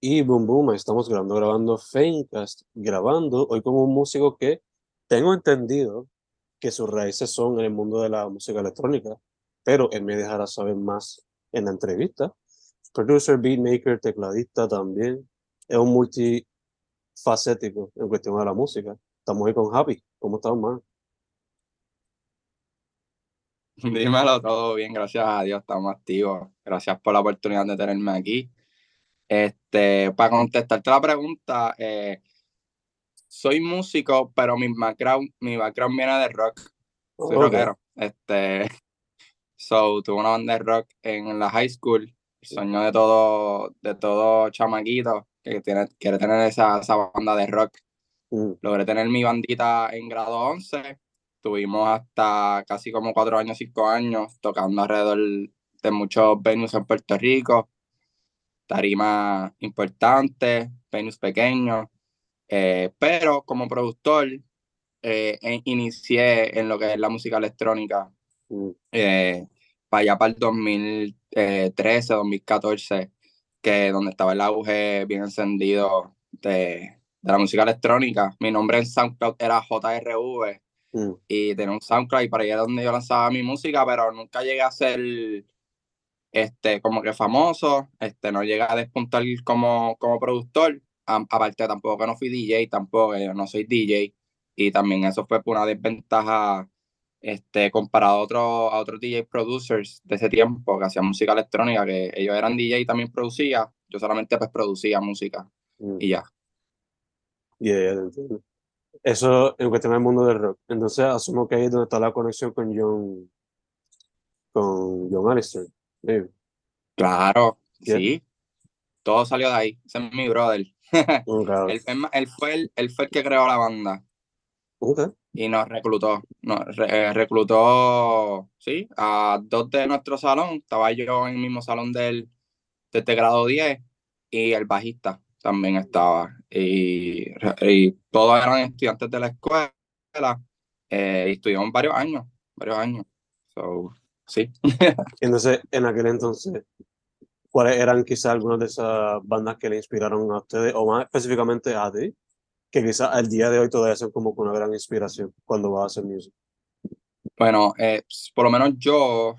Y boom, boom, estamos grabando, grabando Famecast, grabando hoy con un músico que tengo entendido que sus raíces son en el mundo de la música electrónica, pero él me dejará saber más en la entrevista. Producer, beatmaker, tecladista también. Es un multifacético en cuestión de la música. Estamos ahí con Happy. ¿Cómo estás, man? Dímelo, todo bien, gracias a Dios, estamos activos. Gracias por la oportunidad de tenerme aquí. Este, para contestarte la pregunta, eh, soy músico, pero mi background, mi background viene de rock. Soy rockero. Este, so, tuve una banda de rock en la high school. Sueño de todo, de todo chamaquito que tiene, quiere tener esa, esa banda de rock. Mm. Logré tener mi bandita en grado 11. Tuvimos hasta casi como cuatro años, cinco años, tocando alrededor de muchos venues en Puerto Rico tarima importante, venues pequeños, eh, pero como productor eh, inicié en lo que es la música electrónica mm. eh, para allá para el 2013, 2014, que donde estaba el auge bien encendido de, la música electrónica. Mi nombre en SoundCloud era JRV mm. y tenía un SoundCloud y para allá donde yo lanzaba mi música, pero nunca llegué a ser este, como que famoso, este, no llega a despuntar como, como productor, aparte tampoco que no fui DJ, tampoco, yo no soy DJ, y también eso fue una desventaja este, comparado a, otro, a otros DJ producers de ese tiempo que hacían música electrónica, que ellos eran DJ y también producía, yo solamente pues producía música mm. y ya. Eso en cuestión del mundo del rock. Entonces asumo que ahí es donde está la conexión con John, con John Alistair. Claro, sí. Todo salió de ahí. Ese es mi brother. él, fue el, él fue el que creó la banda. Y nos reclutó. Nos eh, reclutó, sí, a dos de nuestro salón. Estaba yo en el mismo salón del, de este grado 10 y el bajista también estaba. Y, y todos eran estudiantes de la escuela. Eh, y estuvimos varios años, varios años. So, Sí. entonces, en aquel entonces, ¿cuáles eran quizás algunas de esas bandas que le inspiraron a ustedes, o más específicamente a ti, que quizás al día de hoy todavía son como una gran inspiración cuando vas a hacer música? Bueno, eh, por lo menos yo,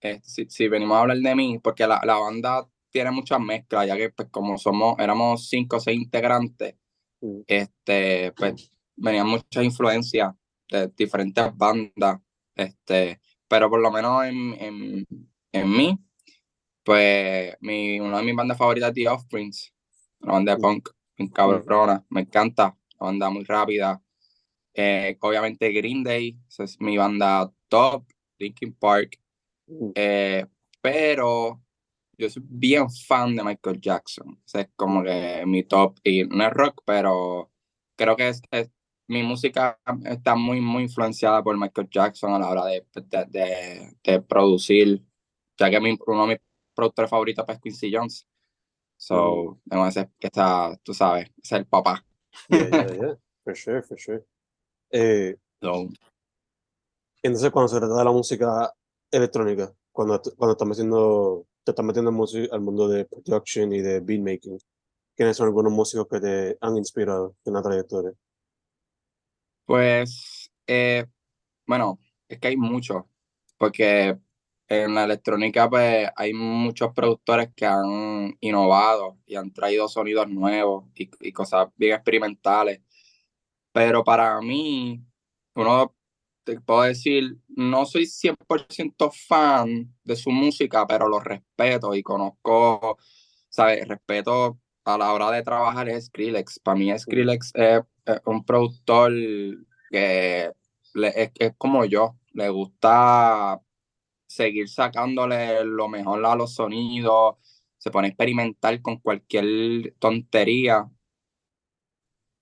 eh, si, venimos a hablar de mí, porque la, la banda tiene muchas mezclas, ya que pues como somos, éramos cinco o seis integrantes, mm. este, pues venían muchas influencias de diferentes bandas, este, pero por lo menos en, en, en mí, pues mi, una de mis bandas favoritas es The Offsprings, una banda de punk, en cabrona, me encanta, una banda muy rápida. Eh, obviamente Green Day, esa es mi banda top, Linkin Park, eh, pero yo soy bien fan de Michael Jackson, o es como que mi top, y no es rock, pero creo que es mi música está muy, muy influenciada por Michael Jackson a la hora de, de, de, producir, ya que mi, uno de mis productores favoritos es Quincy Jones. So, mm. que está, tú sabes, es el papá. Yeah, yeah, yeah. For sure, for sure. Eh, entonces, cuando se trata de la música electrónica, cuando, cuando estás metiendo, te estás metiendo en al mundo de production y de beatmaking, ¿quiénes son algunos músicos que te han inspirado en la trayectoria? Pues, eh, bueno, es que hay muchos, porque en la electrónica pues hay muchos productores que han innovado y han traído sonidos nuevos y, cosas bien experimentales. Pero para mí, uno te puedo decir, no soy 100% fan de su música, pero lo respeto y conozco, ¿sabes? Respeto a la hora de trabajar es Skrillex. Para mí Skrillex es un productor que es, como yo, le gusta seguir sacándole lo mejor a los sonidos, se pone a experimentar con cualquier tontería.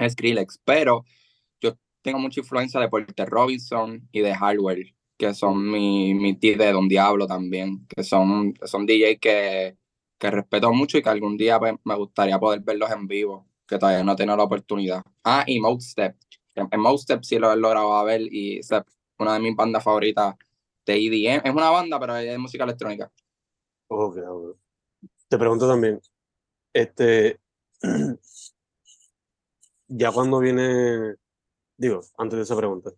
Skrillex, pero yo tengo mucha influencia de Porter Robinson y de Hardware, que son mi, mi de Don Diablo también, que son, son DJs que, que respeto mucho y que algún día me gustaría poder verlos en vivo, que todavía no he la oportunidad. Ah, y Mode Step, en Most Steps sí lo he logrado ver y es una de mis bandas favoritas de EDM. Es una banda, pero es música electrónica. Ok, Te pregunto también, este, ya cuando viene, digo, antes de esa pregunta,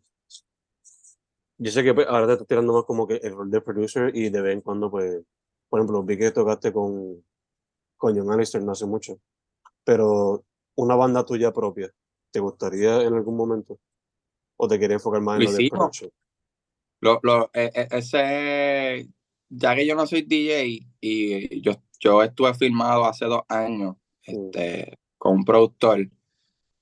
yo sé que pues, ahora te estás tirando más como que el rol de producer y de vez en cuando, pues, por ejemplo, vi que tocaste con, con John Alistair no hace mucho, pero una banda tuya propia, ¿te gustaría en algún momento? ¿O te quería enfocar más en lo de production? Lo, lo, e, e, ese, ya que yo no soy DJ y yo, yo estuve filmado hace dos años este, con un productor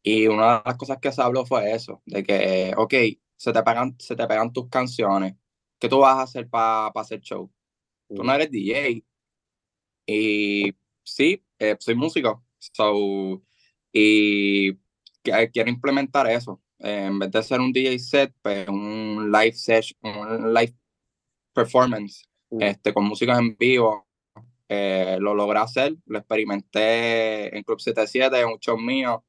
y una de las cosas que se habló fue eso, de que, ok, se te pegan, se te pegan tus canciones, ¿qué tú vas a hacer para hacer show? Tú no eres DJ. Y sí, eh, soy músico, so, y quiero implementar eso. en vez de ser un DJ set, pues un live session, un live performance este, con música en vivo. Eh, lo logré hacer, lo experimenté en Club 77, en un show mío,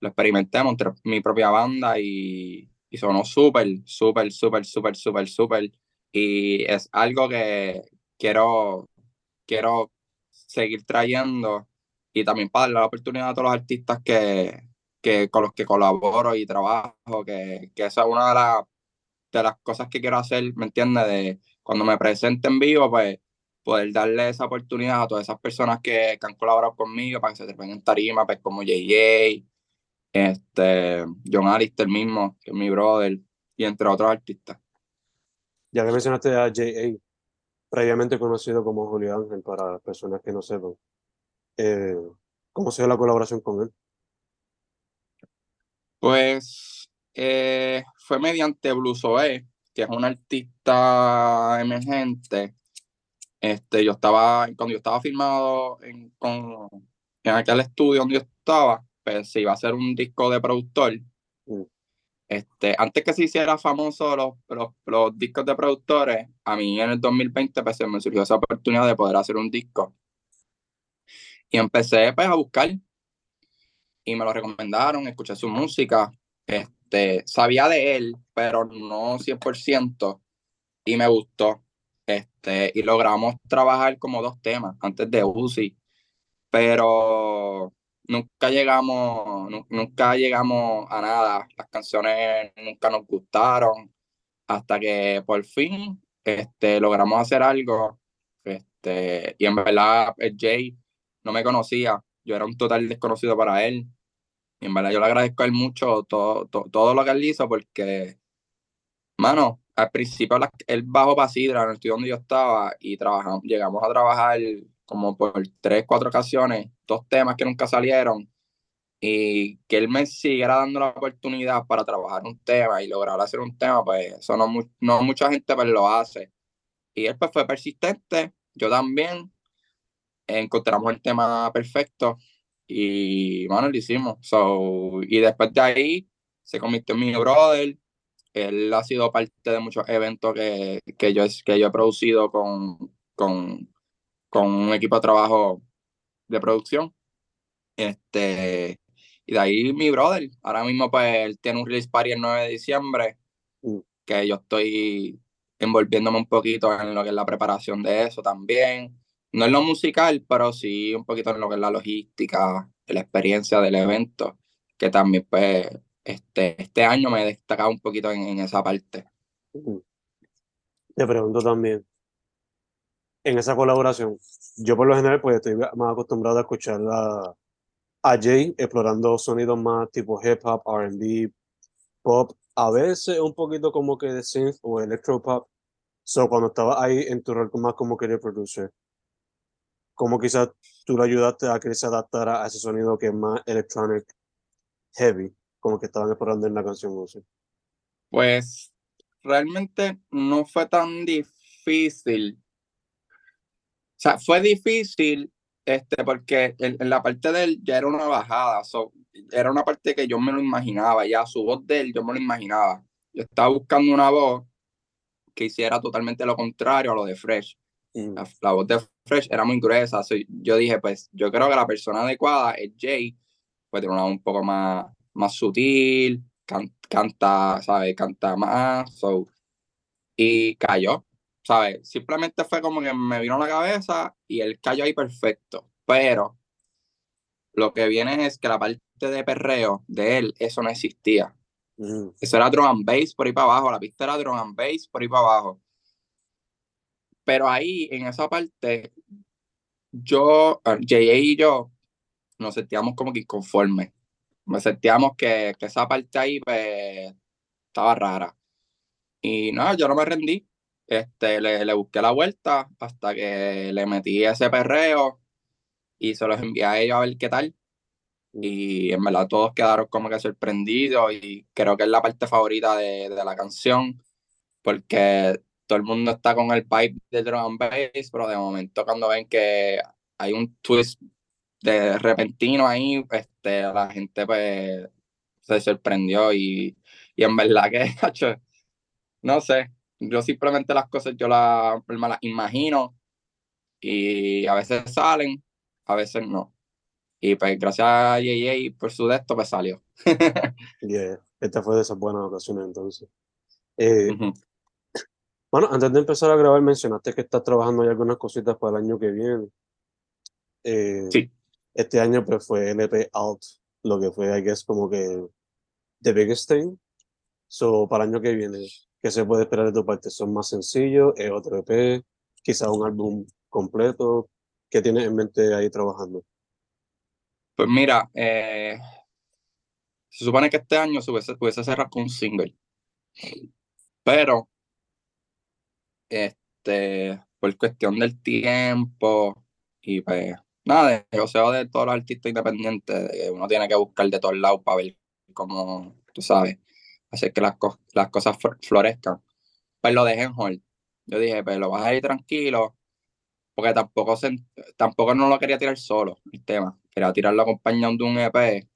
lo experimenté, monté mi propia banda y, y sonó súper, súper, súper, súper, súper, súper. Y es algo que quiero, quiero seguir trayendo y también para darle la oportunidad a todos los artistas que, que con los que colaboro y trabajo, que, que esa es una de, las de las cosas que quiero hacer, ¿me entiendes? De cuando me presente en vivo, pues poder darle esa oportunidad a todas esas personas que, han colaborado conmigo para que se trepen en tarima, pues como JJ, este, John Alistair mismo, que es mi brother, y entre otros artistas. Ya que mencionaste a JA, previamente conocido como Julio Ángel, para personas que no sepan, eh, ¿cómo se dio la colaboración con él? Pues eh, fue mediante Bluesoe, que es un artista emergente. Este, yo estaba, cuando yo estaba filmado en, con, en aquel estudio donde yo estaba, pues se iba a hacer un disco de productor. Mm. Este, antes que se hiciera famoso los, los, los, discos de productores, a mí en el 2020 pues, me surgió esa oportunidad de poder hacer un disco. Y empecé pues, a buscar y me lo recomendaron, escuché su música. Este, sabía de él, pero no 100%, y me gustó. Este, y logramos trabajar como dos temas antes de Uzi, pero nunca llegamos, nunca llegamos a nada. Las canciones nunca nos gustaron, hasta que por fin este, logramos hacer algo. Este, y en verdad, Jay no me conocía, yo era un total desconocido para él. Y en verdad yo le agradezco a él mucho todo, todo, lo que él hizo porque, mano, al principio él bajó para Sidra, en el estudio donde yo estaba, y trabajamos, llegamos a trabajar como por tres, cuatro ocasiones, dos temas que nunca salieron, y que él me siguiera dando la oportunidad para trabajar un tema y lograr hacer un tema, pues eso no, no mucha gente pues, lo hace. Y él pues fue persistente, yo también, encontramos el tema perfecto y, bueno, lo hicimos. So, y después de ahí se convirtió en mi brother. Él ha sido parte de muchos eventos que, que, yo, que yo he producido con, con, con un equipo de trabajo de producción. Este, y de ahí mi brother. Ahora mismo, pues, él tiene un release party el 9 de diciembre, mm. que yo estoy envolviéndome un poquito en lo que es la preparación de eso también no en lo musical, pero sí un poquito en lo que es la logística, la experiencia del evento, que también pues este, este año me he destacado un poquito en, esa parte. Te pregunto también, en esa colaboración, yo por lo general pues estoy más acostumbrado a escuchar a, Jay explorando sonidos más tipo hip hop, R&B, pop, a veces un poquito como que de synth o electro pop. So cuando estaba ahí en tu rol más como querer producer, cómo quizás tú lo ayudaste a que se adaptara a ese sonido que es más electronic heavy, como que estaban explorando en la canción Pues realmente no fue tan difícil. O sea, fue difícil este, porque en, la parte de él ya era una bajada, era una parte que yo me lo imaginaba, ya su voz de él yo me lo imaginaba. Yo estaba buscando una voz que hiciera totalmente lo contrario a lo de Fresh. Mm. La, voz de Fresh era muy gruesa. yo dije, pues yo creo que la persona adecuada es Jay, pues tiene una voz un poco más, más sutil, canta, ¿sabes? Canta más. y cayó, ¿sabes? Simplemente fue como que me vino a la cabeza y él cayó ahí perfecto. Pero lo que viene es que la parte de perreo de él, eso no existía. Mm, Eso era drum and bass por ahí para abajo, la pista era drum and bass por ahí para abajo. Pero ahí, en esa parte, yo, ah, J.A. y yo, nos sentíamos como que inconformes. Me sentíamos que, que esa parte ahí pues, estaba rara. Y no, yo no me rendí. Este, le, le busqué la vuelta hasta que le metí ese perreo y se los envié a ellos a ver qué tal. Y en verdad todos quedaron como que sorprendidos y creo que es la parte favorita de, de la canción porque todo el mundo está con el pipe del drum and bass, pero de momento cuando ven que hay un twist de repentino ahí, este, la gente pues se sorprendió y, y en verdad que, no sé, yo simplemente las cosas yo las, me las imagino y a veces salen, a veces no. Y pues gracias a JJ por su de esto pues salió. yeah. Esta fue de esas buenas ocasiones entonces. Eh, Ujú. Bueno, antes de empezar a grabar, mencionaste que estás trabajando en algunas cositas para el año que viene. Eh, Sí. Este año pues fue LP Alt, lo que fue, I guess, como que the biggest thing. So, para el año que viene, ¿qué se puede esperar de tu parte? ¿Son más sencillos? ¿Es otro EP? ¿Quizás un álbum completo? ¿Qué tienes en mente ahí trabajando? Pues mira, eh, se supone que este año se hubiese, pudiese cerrar con un single. Pero, este, por cuestión del tiempo y pues, nada, de deseo de todos los artistas independientes, uno tiene que buscar de todos lados para ver cómo, tú sabes, hacer que las, co- las cosas flor- florezcan. Pues lo dejé en hold. Yo dije, pues lo vas a ir tranquilo, porque tampoco, tampoco no lo quería tirar solo, el tema. Quería tirarlo acompañado de un EP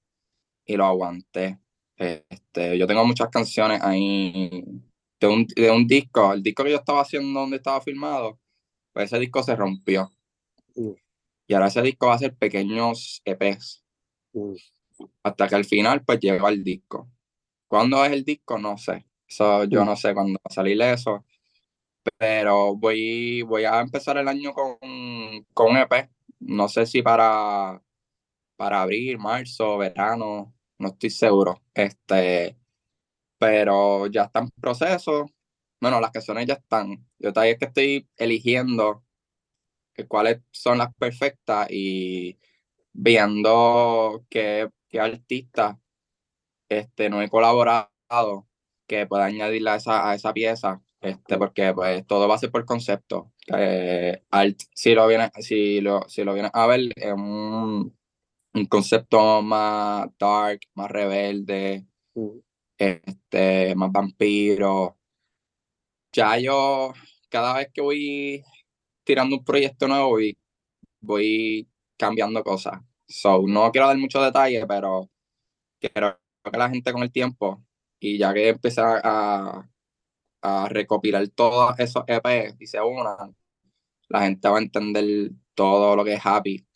y lo aguanté. Este, yo tengo muchas canciones ahí de un, de un disco. El disco que yo estaba haciendo donde estaba filmado, pues ese disco se rompió. Mm. Y ahora ese disco va a ser pequeños EPs. Mm, Hasta que al final, pues llega el disco. ¿Cuándo es el disco? No sé. Eso, yo Mm. no sé cuándo va a salir eso. Pero voy, voy a empezar el año con, con un EP. No sé si para, para abril, marzo, verano, no estoy seguro. Este, pero ya está en proceso. Bueno, las canciones ya están. Yo todavía que estoy eligiendo que cuáles son las perfectas y viendo qué, qué artistas este, no he colaborado que pueda añadirle a esa, a esa pieza, este, porque pues todo va a ser por concepto. Eh, Alt, si lo vienes, si lo, si lo vienes a ver, es un, un concepto más dark, más rebelde, mm, este, más vampiro. Ya yo, cada vez que voy tirando un proyecto nuevo, voy, voy cambiando cosas. So, no quiero dar muchos detalles, pero quiero que la gente con el tiempo, y ya que empecé a, a recopilar todos esos EP y se unan, la gente va a entender todo lo que es Happy.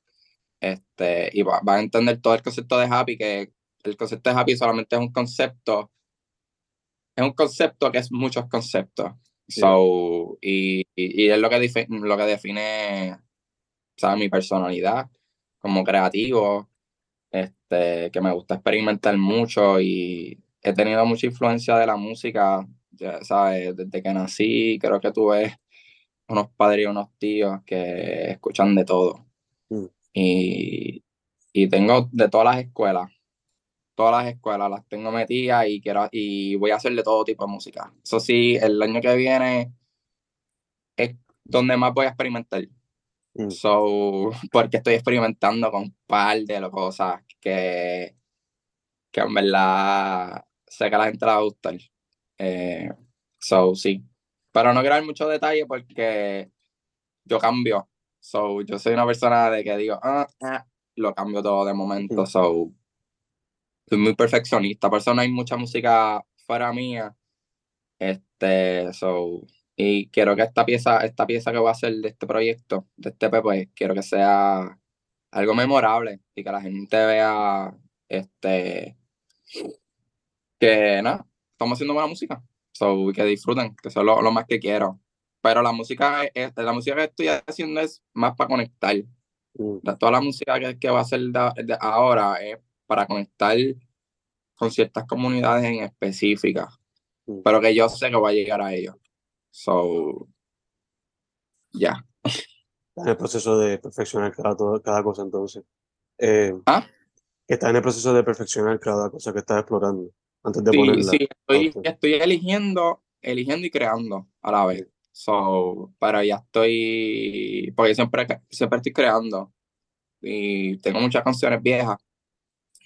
Este, y va, va a entender todo el concepto de Happy, que el concepto de Happy solamente es un concepto, es un concepto que es muchos conceptos. Sí. So, y, y, y es lo que, dife- lo que define ¿sabes? mi personalidad como creativo, este, que me gusta experimentar mucho y he tenido mucha influencia de la música, ya sabes, desde que nací, creo que tuve unos padres y unos tíos que escuchan de todo. Mm. Y, y tengo de todas las escuelas, todas las escuelas las tengo metidas y quiero y voy a hacer de todo tipo de música. Eso sí, el año que viene es donde más voy a experimentar. mm. So, porque estoy experimentando con un par de cosas que, que en verdad sé que a la gente le va a gustar. Eh, so, sí. Pero no quiero dar mucho detalle porque yo cambio. So, yo soy una persona de que digo, ah, ah, lo cambio todo de momento. Ujú. So, soy muy perfeccionista. Por eso no hay mucha música fuera mía. Este, so, y quiero que esta pieza, esta pieza que voy a hacer de este proyecto, de este EP, pues quiero que sea algo memorable y que la gente vea este que nada, estamos haciendo buena música. So, que disfruten, que eso es lo, lo más que quiero. Pero la música, es- la música que estoy haciendo es más para conectar. Mm, toda la música que, que va a hacer de- de ahora es para conectar con ciertas comunidades en específicas, Mm. pero que yo sé que va a llegar a ellos. So, ya. Está en el proceso de perfeccionar cada, todo- cada cosa entonces. Eh, ¿Ah? que está en el proceso de perfeccionar cada cosa que estás explorando antes de Sí, ponerla. sí, estoy, estoy eligiendo, eligiendo y creando a la vez. So, pero ya estoy, porque siempre, siempre estoy creando y tengo muchas canciones viejas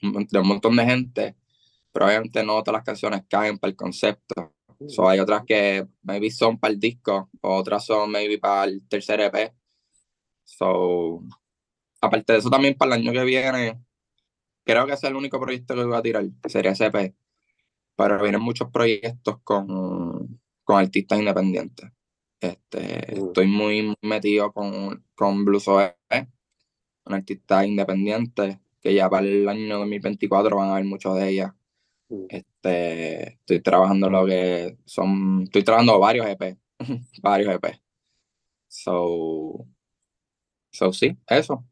de un montón de gente, pero obviamente no todas las canciones caen para el concepto. So, hay otras que maybe son para el disco, otras son maybe para el tercer EP. So, aparte de eso, también para el año que viene, creo que ese es el único proyecto que voy a tirar, que sería ese EP. Pero vienen muchos proyectos con, con artistas independientes. Este, Mm. Estoy muy, muy metido con, con Blues OE, un artista independiente, que ya para el año 2024 van a haber muchos de ellas. Mm. Este, estoy trabajando lo que son, estoy trabajando varios EP, varios EP. So, so sí, eso.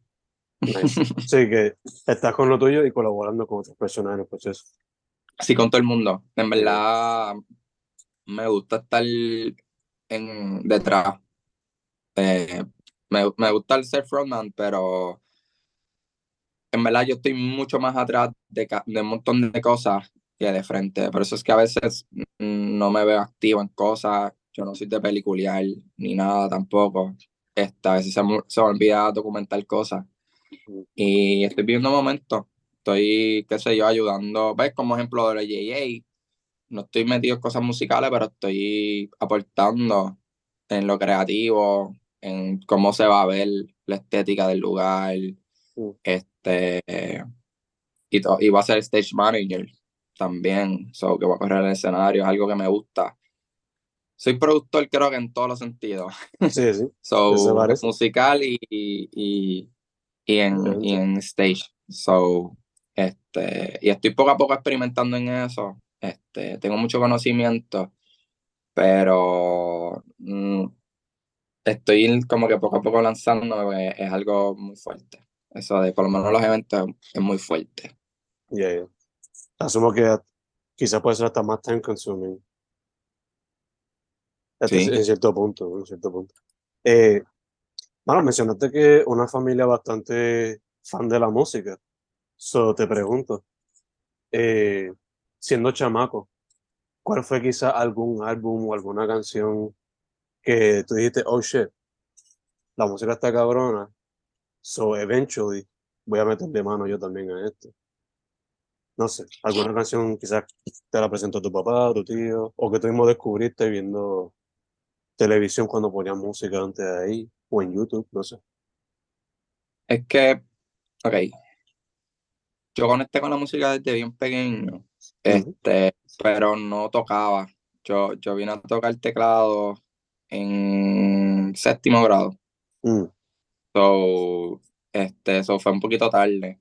Nice. Sí, que estás con lo tuyo y colaborando con otras personas en el proceso. Sí, con todo el mundo. En verdad, me gusta estar en, detrás. Eh, me, me gusta el ser frontman, pero en verdad yo estoy mucho más atrás de, de un montón de cosas que de frente. Por eso es que a veces no me veo activo en cosas. Yo no soy de peliculear ni nada tampoco. Esta, a veces se me, se me olvida documentar cosas. Y estoy viviendo momentos. Estoy, qué sé yo, ayudando. ¿Ves? Como ejemplo de la JA. No estoy metido en cosas musicales, pero estoy aportando en lo creativo, en cómo se va a ver la estética del lugar. Mm. Este, y, to- y voy a ser stage manager también. So, que voy a correr el escenario, es algo que me gusta. Soy productor, creo que en todos los sentidos. Sí, sí. So, musical y, y, y, en, y Excelente. en stage. So, este, y estoy poco a poco experimentando en eso. Este, tengo mucho conocimiento, pero mm, estoy como que poco a poco lanzándome, porque es algo muy fuerte. Eso de por lo menos los eventos es muy fuerte. Ya, ya. Asumo que quizás puede ser hasta más time consuming. Hasta Sí. En cierto punto, en cierto punto. Eh, bueno, mencionaste que una familia bastante fan de la música. So, te pregunto, eh, siendo chamaco, ¿cuál fue quizás algún álbum o alguna canción que tú dijiste, oh shit, la música está cabrona, so eventually voy a meterle mano yo también a esto? No sé, alguna canción quizás te la presentó tu papá, tu tío, o que tú mismo descubriste viendo televisión cuando ponían música antes de ahí, o en YouTube, no sé. Es que, ok, yo conecté con la música desde bien pequeño, este, pero no tocaba. Yo, yo vine a tocar teclado en séptimo grado. Mm, So, este, eso fue un poquito tarde.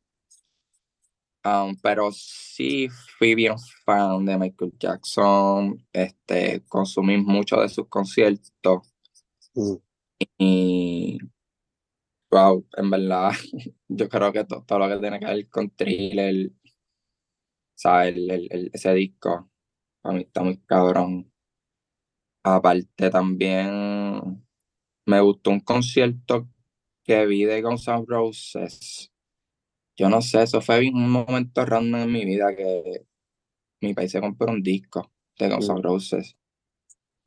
Um, pero sí fui bien fan de Michael Jackson. Este, consumí mucho de sus conciertos. mm, Y wow, en verdad, yo creo que to- todo lo que tiene que ver con Thriller, ¿sabes? El, el- el- ese disco, para mí está muy cabrón. Aparte también me gustó un concierto que vi de Guns N' Roses. Yo no sé, eso fue un momento random en mi vida que mi país se compró un disco de Guns N'. Roses.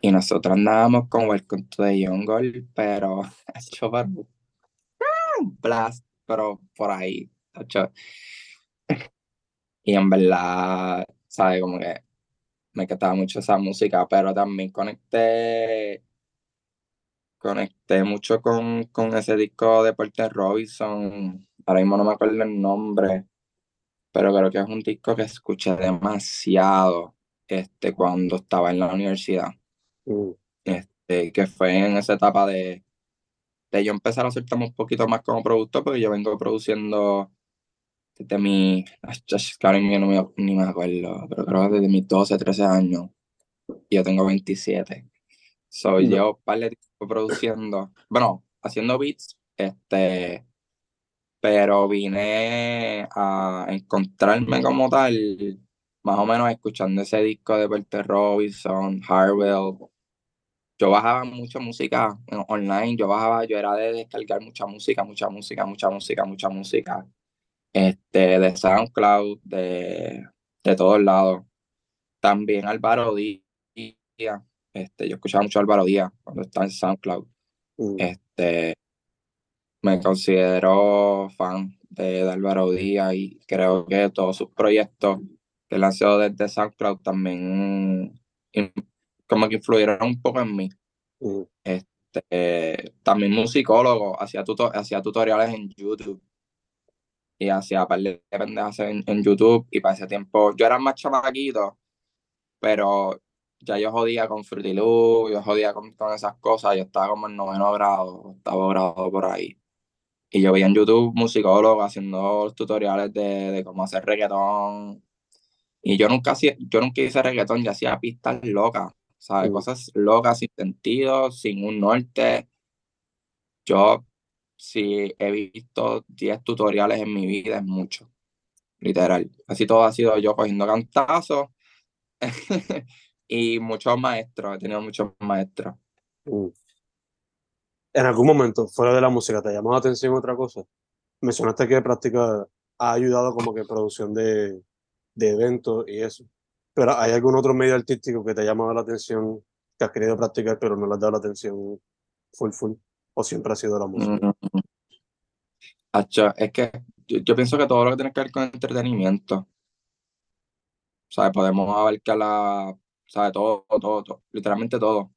Y nosotros andábamos con Welcome to the Jungle, pero hecho para un blast, pero por ahí, hecho. Y en verdad, ¿sabes? Como que me encantaba mucho esa música, pero también conecté, conecté mucho con, con ese disco de Porter Robinson. Ahora mismo no me acuerdo el nombre, pero creo que es un disco que escuché demasiado este, cuando estaba en la universidad. mm, Este, que fue en esa etapa de, de yo empezar a soltarme un poquito más como productor, porque yo vengo produciendo desde mi, ahora mismo no me, ni me acuerdo, pero creo que desde mis 12, 13 años, y yo tengo 27. Soy No. yo un par de produciendo, bueno, haciendo beats, este, pero vine a encontrarme como tal, más o menos escuchando ese disco de Walter Robinson, Harwell. Yo bajaba mucha música online, yo bajaba, yo era de descargar mucha música, mucha música, mucha música, mucha música, este, de SoundCloud, de, de todos lados. También Álvaro Díaz, este, yo escuchaba mucho a Álvaro Díaz cuando estaba en SoundCloud. Mm. Este, me considero fan de, Álvaro Díaz y creo que todos sus proyectos que lanzó desde SoundCloud también como que influyeron un poco en mí. Mm. Este, también musicólogo, hacía, hacía tutoriales en YouTube y hacía par de pendejas en, en, YouTube y para ese tiempo yo era más chamaquito, pero ya yo jodía con Fruity Loop, yo jodía con, con esas cosas, yo estaba como en noveno grado, octavo grado por ahí. Y yo veía en YouTube musicólogos haciendo tutoriales de, de cómo hacer reggaetón. Y yo nunca, yo nunca hice reggaetón, yo hacía pistas locas, ¿sabes? Cosas locas, sin sentido, sin un norte. Yo, si he visto 10 tutoriales en mi vida, es mucho, literal. Así todo ha sido yo cogiendo cantazos y muchos maestros, he tenido muchos maestros. Mm en algún momento, fuera de la música, ¿te llamó la atención otra cosa? Mencionaste que práctica ha ayudado como que producción de, de eventos y eso. Pero ¿hay algún otro medio artístico que te ha llamado la atención, que has querido practicar, pero no le has dado la atención full full? ¿O siempre ha sido la música? Mm. es que yo, pienso que todo lo que tiene que ver con entretenimiento, ¿sabes? Podemos abarcar la, ¿sabes? Todo, todo, todo, literalmente todo.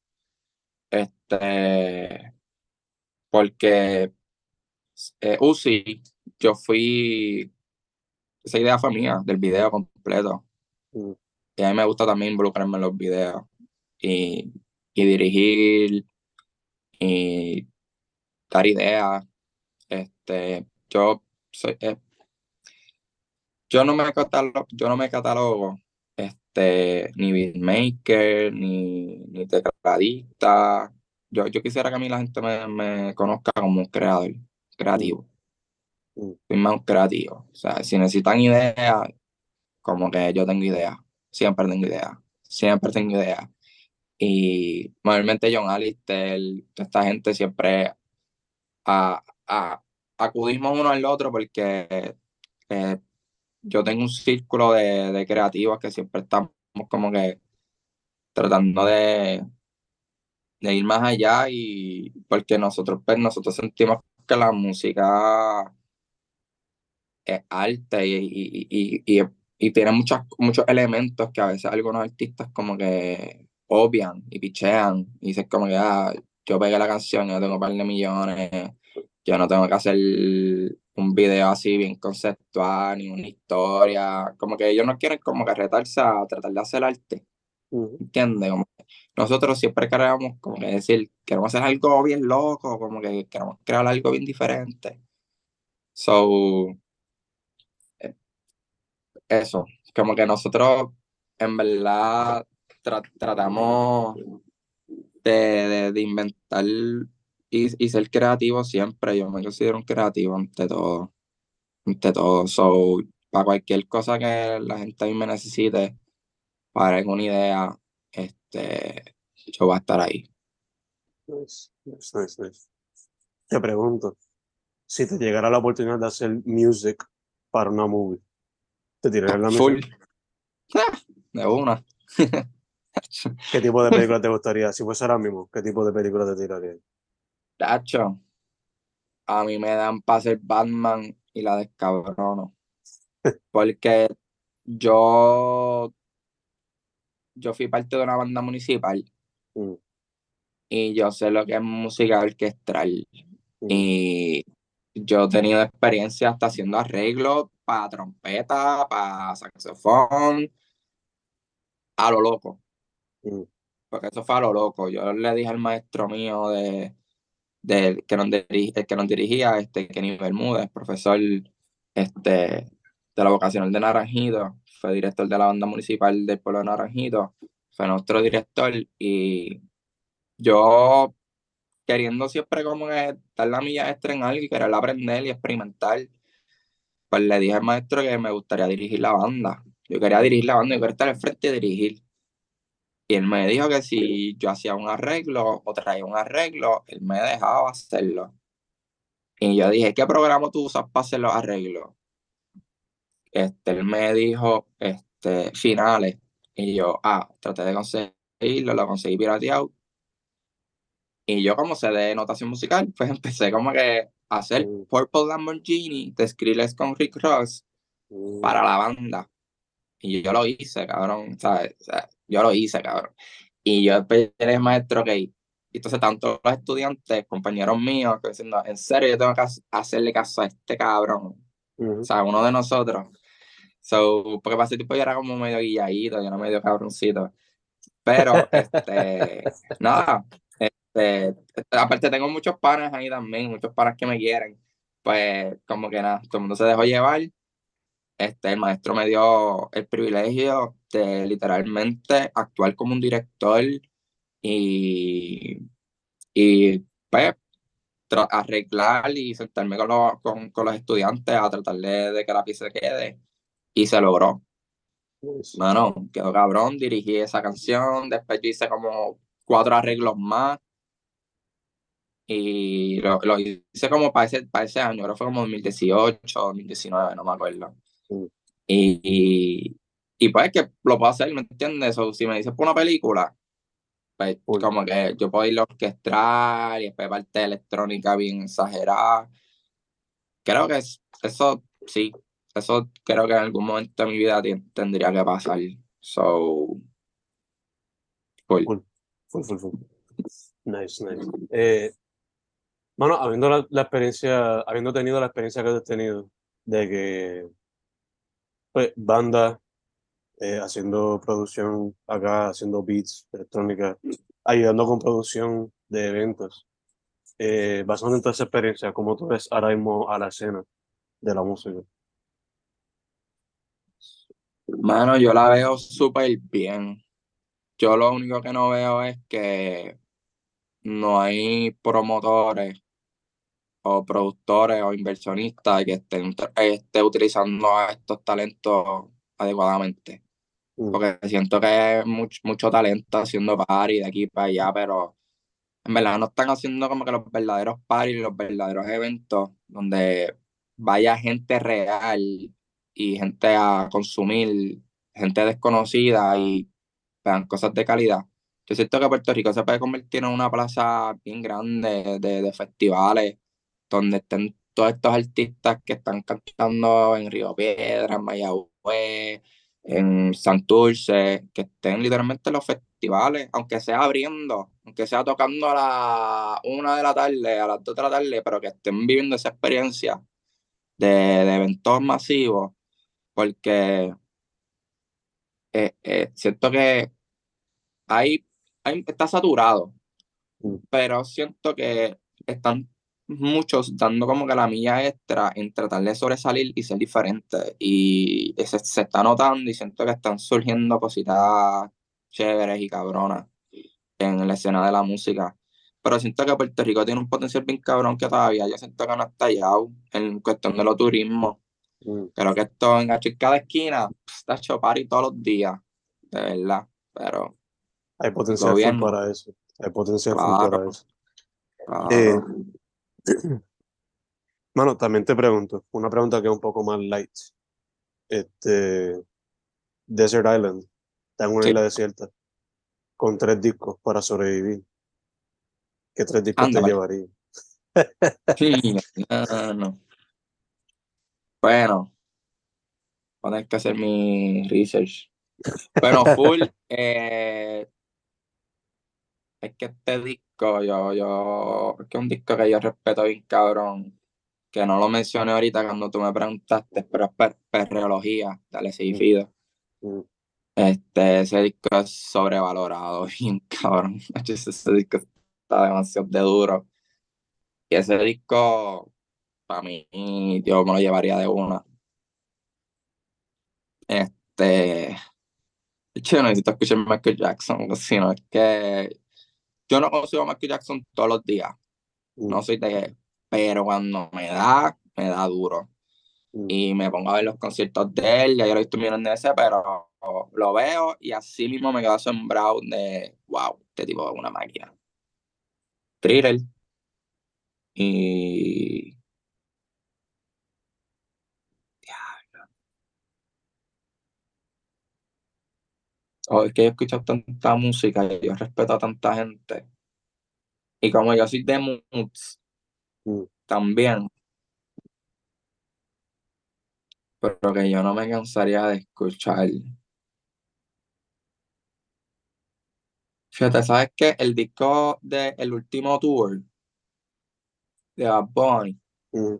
Este, porque eh, Uzi, yo fui, esa idea fue mía, del video completo. Mm. Y a mí me gusta también involucrarme en los videos y, dirigir y dar ideas. Este, yo soy, eh, yo no me catalogo, yo no me catalogo este, ni beatmaker, ni, ni tecladista, yo, yo quisiera que a mí la gente me, conozca como un creador, creativo. Mm. Soy más creativo. O sea, si necesitan ideas, como que yo tengo ideas. Siempre tengo ideas. Siempre tengo ideas. Y mayormente John Alistair, esta gente siempre a, a, acudimos uno al otro porque eh, yo tengo un círculo de, de creativos que siempre estamos como que tratando de, de ir más allá y porque nosotros, pues, nosotros sentimos que la música es arte y, y, y, tiene muchos, muchos elementos que a veces algunos artistas como que obvian y pichean y dicen como que ah, yo pegué la canción, yo tengo un par de millones, yo no tengo que hacer un video así bien conceptual ni una historia, como que ellos no quieren como que retarse a tratar de hacer arte, ¿entiendes? nosotros siempre queremos como que decir, queremos hacer algo bien loco, como que queremos crear algo bien diferente. So, eh, eso, como que nosotros en verdad tratamos de, de, inventar y, y, ser creativos siempre. Yo me considero un creativo ante todo. Ante todo. So, para cualquier cosa que la gente a mí me necesite, para alguna idea, este, yo voy a estar ahí. Te pregunto, si te llegara la oportunidad de hacer music para una movie, ¿te tirarías la Full. De una. ¿Qué tipo de película te gustaría? Si fuese ahora mismo, ¿qué tipo de película te tiraría? Tacho, a mí me dan para ser Batman y la descabrono. Porque yo yo fui parte de una banda municipal mm. y yo sé lo que es música orquestral. Mm. Y yo he tenido experiencia hasta haciendo arreglos para trompeta, para saxofón, a lo loco. Mm. Porque eso fue a lo loco. Yo le dije al maestro mío de, que, nos que nos dirigía, este, Kenny Bermúdez, profesor este, de la vocacional de Naranjito, fue director de la banda municipal del pueblo de Naranjito, fue nuestro director y yo queriendo siempre como que dar la milla extra en algo y querer aprender y experimentar, pues le dije al maestro que me gustaría dirigir la banda. Yo quería dirigir la banda, yo quería estar al frente y dirigir. Y él me dijo que si yo hacía un arreglo o traía un arreglo, él me dejaba hacerlo. Y yo dije, ¿qué programa tú usas para hacer los arreglos? Este, él me dijo, este, finales. Y yo, ah, traté de conseguirlo, lo conseguí pirateado. Y yo, como sé de notación musical, pues empecé como que a hacer mm. Purple Lamborghini de Skrillex con Rick Ross para mm. la banda. Y yo lo hice, cabrón, ¿sabes? Sea, yo lo hice, cabrón. Y yo después el maestro que y entonces tanto los estudiantes, compañeros míos, que diciendo, en serio, yo tengo que hacerle caso a este cabrón. O sea, uno de nosotros. So, porque para ese tipo yo era como medio guilladito, yo era medio cabroncito. Pero, este, nada, este, aparte tengo muchos panes ahí también, muchos panes que me quieren. Pues, como que nada, todo el mundo se dejó llevar. Este, el maestro me dio el privilegio de literalmente actuar como un director y, y pues, arreglar y sentarme con los, con, con los estudiantes a tratar de, que la pieza quede y se logró. Bueno, quedó cabrón, dirigí esa canción, después yo hice como cuatro arreglos más y lo, lo hice como para ese, para ese año, creo que fue como 2018, 2019, no me acuerdo. Y, y, pues que lo puedo hacer, ¿me entiendes? O si me dices por una película, pues como que yo puedo ir a orquestar y después parte electrónica bien exagerada. Creo que eso sí, eso creo que en algún momento de mi vida tendría que pasar. So, cool. Full, full, full, Nice, nice. Eh, bueno, habiendo la, la, experiencia, habiendo tenido la experiencia que has tenido de que pues, banda eh, haciendo producción acá, haciendo beats, electrónica, ayudando con producción de eventos. Eh, basando en toda esa experiencia, ¿cómo tú ves ahora mismo a la escena de la música? Mano, yo la veo súper bien. Yo lo único que no veo es que no hay promotores o productores o inversionistas que estén, utilizando a estos talentos adecuadamente. Mm. Porque siento que hay mucho, mucho talento haciendo party de aquí para allá, pero en verdad no están haciendo como que los verdaderos party, los verdaderos eventos donde vaya gente real y gente a consumir, gente desconocida y vean cosas de calidad. Yo siento que Puerto Rico se puede convertir en una plaza bien grande de, de festivales donde estén todos estos artistas que están cantando en Río Piedra, en Mayagüez, en Santurce, que estén literalmente en los festivales, aunque sea abriendo, aunque sea tocando a la una de la tarde, a las dos de la tarde, pero que estén viviendo esa experiencia de, de eventos masivos, porque eh, eh, siento que hay, hay, está saturado, mm. pero siento que están muchos dando como que la milla extra en tratar de sobresalir y ser diferente. Y se, se está notando y siento que están surgiendo cositas chéveres y cabronas en la escena de la música. Pero siento que Puerto Rico tiene un potencial bien cabrón que todavía yo siento que no está estallado en cuestión de lo turismo. Mm. Creo que esto en cada esquina está hecho y todos los días, de verdad. Pero hay potencial para eso. Hay potencial para eso. Eh, Mano, también te pregunto, una pregunta que es un poco más light. Este, Desert Island, está en una isla desierta, con tres discos para sobrevivir. ¿Qué tres discos te llevaría? sí, no, no. Bueno, voy que hacer mi research. Bueno, full, eh, es que este disco, yo, yo, es que es un disco que yo respeto bien cabrón, que no lo mencioné ahorita cuando tú me preguntaste, pero es perreología, dale seguido. Mm. Mm. Este, ese disco es sobrevalorado, bien cabrón. Ese disco está demasiado de duro. Y ese disco, para mí, yo me lo llevaría de una. Este, yo necesito escuchar Michael Jackson, sino es que yo no consigo a Michael Jackson todos los días, No Mm, soy de... Pero cuando me da, me da duro. mm, Y me pongo a ver los conciertos de él, ya yo lo he visto de veces, pero lo veo y así mismo me quedo asombrado de, wow, este tipo es una máquina. Thriller. Y... Oh, es que yo he escuchado tanta música y yo respeto a tanta gente. Y como yo soy de moods mm. también, pero que yo no me cansaría de escuchar. Fíjate, ¿sabes qué? El disco de El Último Tour de Bad Bunny, Mm,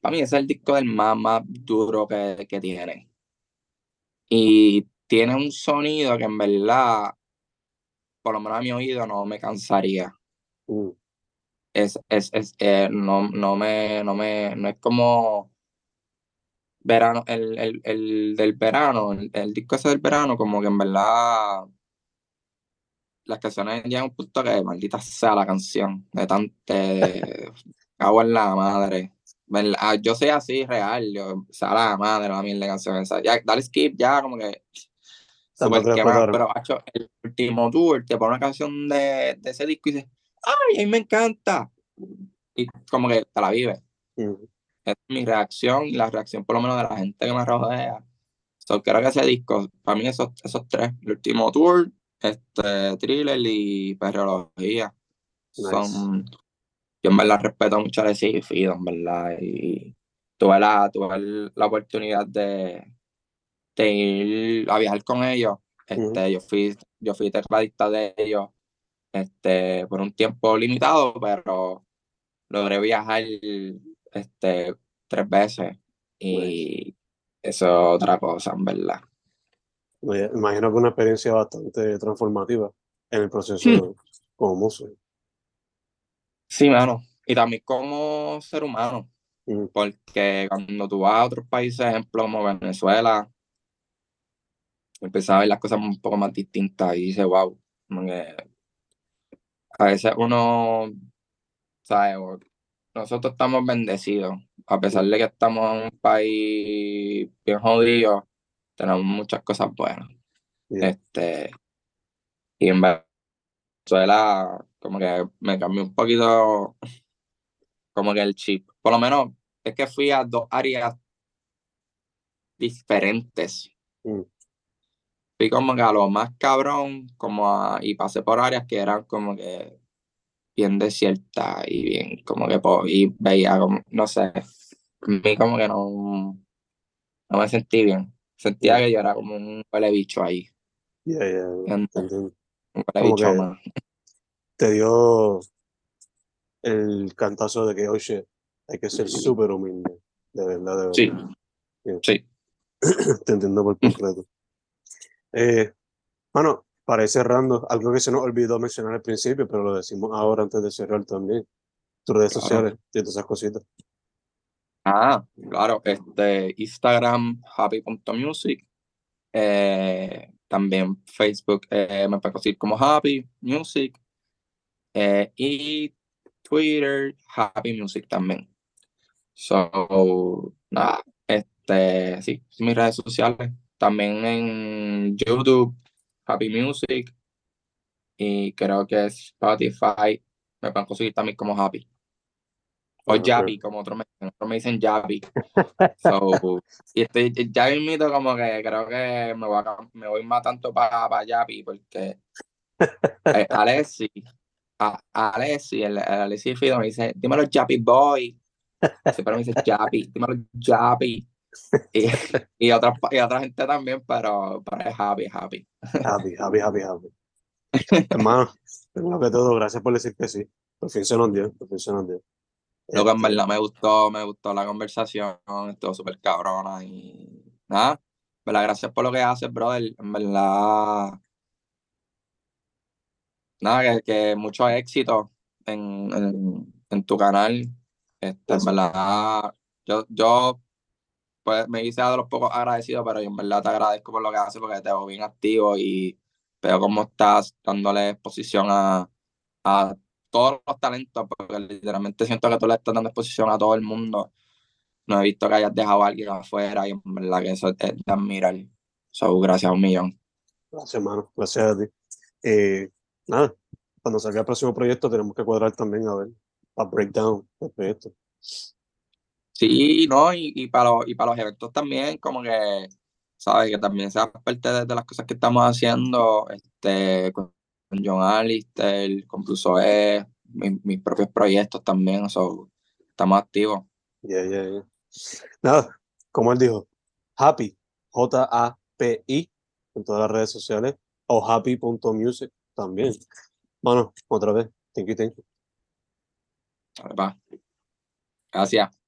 para mí ese es el disco del más, más duro que, que tiene. Y tiene un sonido que en verdad, por lo menos a mi oído, no me cansaría. mm, Es, es, es, eh, no, no me, no me, no es como verano, el, el, el del verano, el, el disco ese del verano, como que en verdad las canciones llegan a un punto que maldita sea la canción, de tanto cago en la madre. Ah, Yo soy así real, yo, sea la madre, la mierda de sea, Ya, dale skip, ya como que super que explotaron. pero macho, el último tour te pone una canción de, de ese disco y dices, ¡ay, a mí me encanta! Y como que te la vives. Mm, es mi reacción y la reacción por lo menos de la gente que me rodea. So, creo que ese disco, para mí esos, esos tres, el último tour, este thriller y perreología, son, yo en verdad respeto mucho a Fido, en verdad, y tuve la, tuve la oportunidad de, de ir a viajar con ellos, este, yo fui, yo fui tecladista de ellos, este, por un tiempo limitado, pero logré viajar este, tres veces y eso es otra cosa, en verdad. Oye, imagino que una experiencia bastante transformativa en el proceso como músico. Sí, mano. Y también como ser humano, Mm, porque cuando tú vas a otros países, ejemplo como Venezuela, empiezas a ver las cosas un poco más distintas y dices, wow, a veces uno, ¿sabes? Nosotros estamos bendecidos, a pesar de que estamos en un país bien jodido, tenemos muchas cosas buenas. Este, y en Venezuela, como que me cambió un poquito, como que el chip. Por lo menos es que fui a dos áreas diferentes. Mm, Fui como que a lo más cabrón, como a, y pasé por áreas que eran como que bien desiertas y bien, como que, po- y veía como, no sé, a mí como que no, no me sentí bien. Sentía que yo era como un huele bicho ahí, yeah, yeah, un huele bicho más. Te dio el cantazo de que, oye, hay que ser súper humilde. De verdad, de verdad. Sí, Yeah. sí. Te entiendo por completo. Eh, bueno, para ir cerrando, algo que se nos olvidó mencionar al principio, pero lo decimos ahora antes de cerrar también. Tus redes Claro. sociales y todas esas cositas. Ah, claro, este, Instagram, happy.music. eh, también Facebook eh, me puede conseguir como Happy Music. eh, y Twitter, Happy Music también. So, nada, este, sí, mis redes sociales. También en YouTube, Happy Music. Y creo que Spotify me pueden conseguir también como Happy. O. Yapi, como otros me, otros me dicen Yapi. So, y estoy, ya invito como que creo que me voy, a me voy más tanto para pa Yapi porque eh, Alessi, a, Alessi, el, el Alessi Fido me dice, dímelo Yapi Boy. Siempre me dice Yapi, dímelo Yapi. Y, y, otra, y otra gente también, pero, pero es Happy, Happy. Happy, happy, happy, happy. Hermano, primero que todo, gracias por decir que sí. Por fin se nos dio, por fin se nos dio. Lo que en Este, verdad me gustó, me gustó la conversación, estuvo súper cabrona y nada, ¿verdad? Gracias por lo que haces, brother. En verdad, nada, que, que mucho éxito en, en, en tu canal. Este, en verdad, yo, yo pues, me hice de los pocos agradecidos, pero yo en verdad te agradezco por lo que haces porque te veo bien activo y veo cómo estás dándole exposición a, a todos los talentos, porque literalmente siento que tú le estás dando exposición a todo el mundo. No he visto que hayas dejado a alguien afuera y en verdad que eso es de admirar. So, gracias a un millón. Gracias, hermano. Gracias a ti. Eh, nada, cuando salga el próximo proyecto tenemos que cuadrar también a ver, a breakdown del proyecto. Sí, no, y, y, para los, y para los eventos también, como que, ¿sabes? Que también sea parte de, las cosas que estamos haciendo, este, con John Alistair, con Plusoe, mis propios proyectos también, so, estamos activos. Yeah, yeah, yeah. Nada, como él dijo, Happy, J-A-P-I, en todas las redes sociales, o happy.music también. Bueno, otra vez, thank you, thank you. Gracias.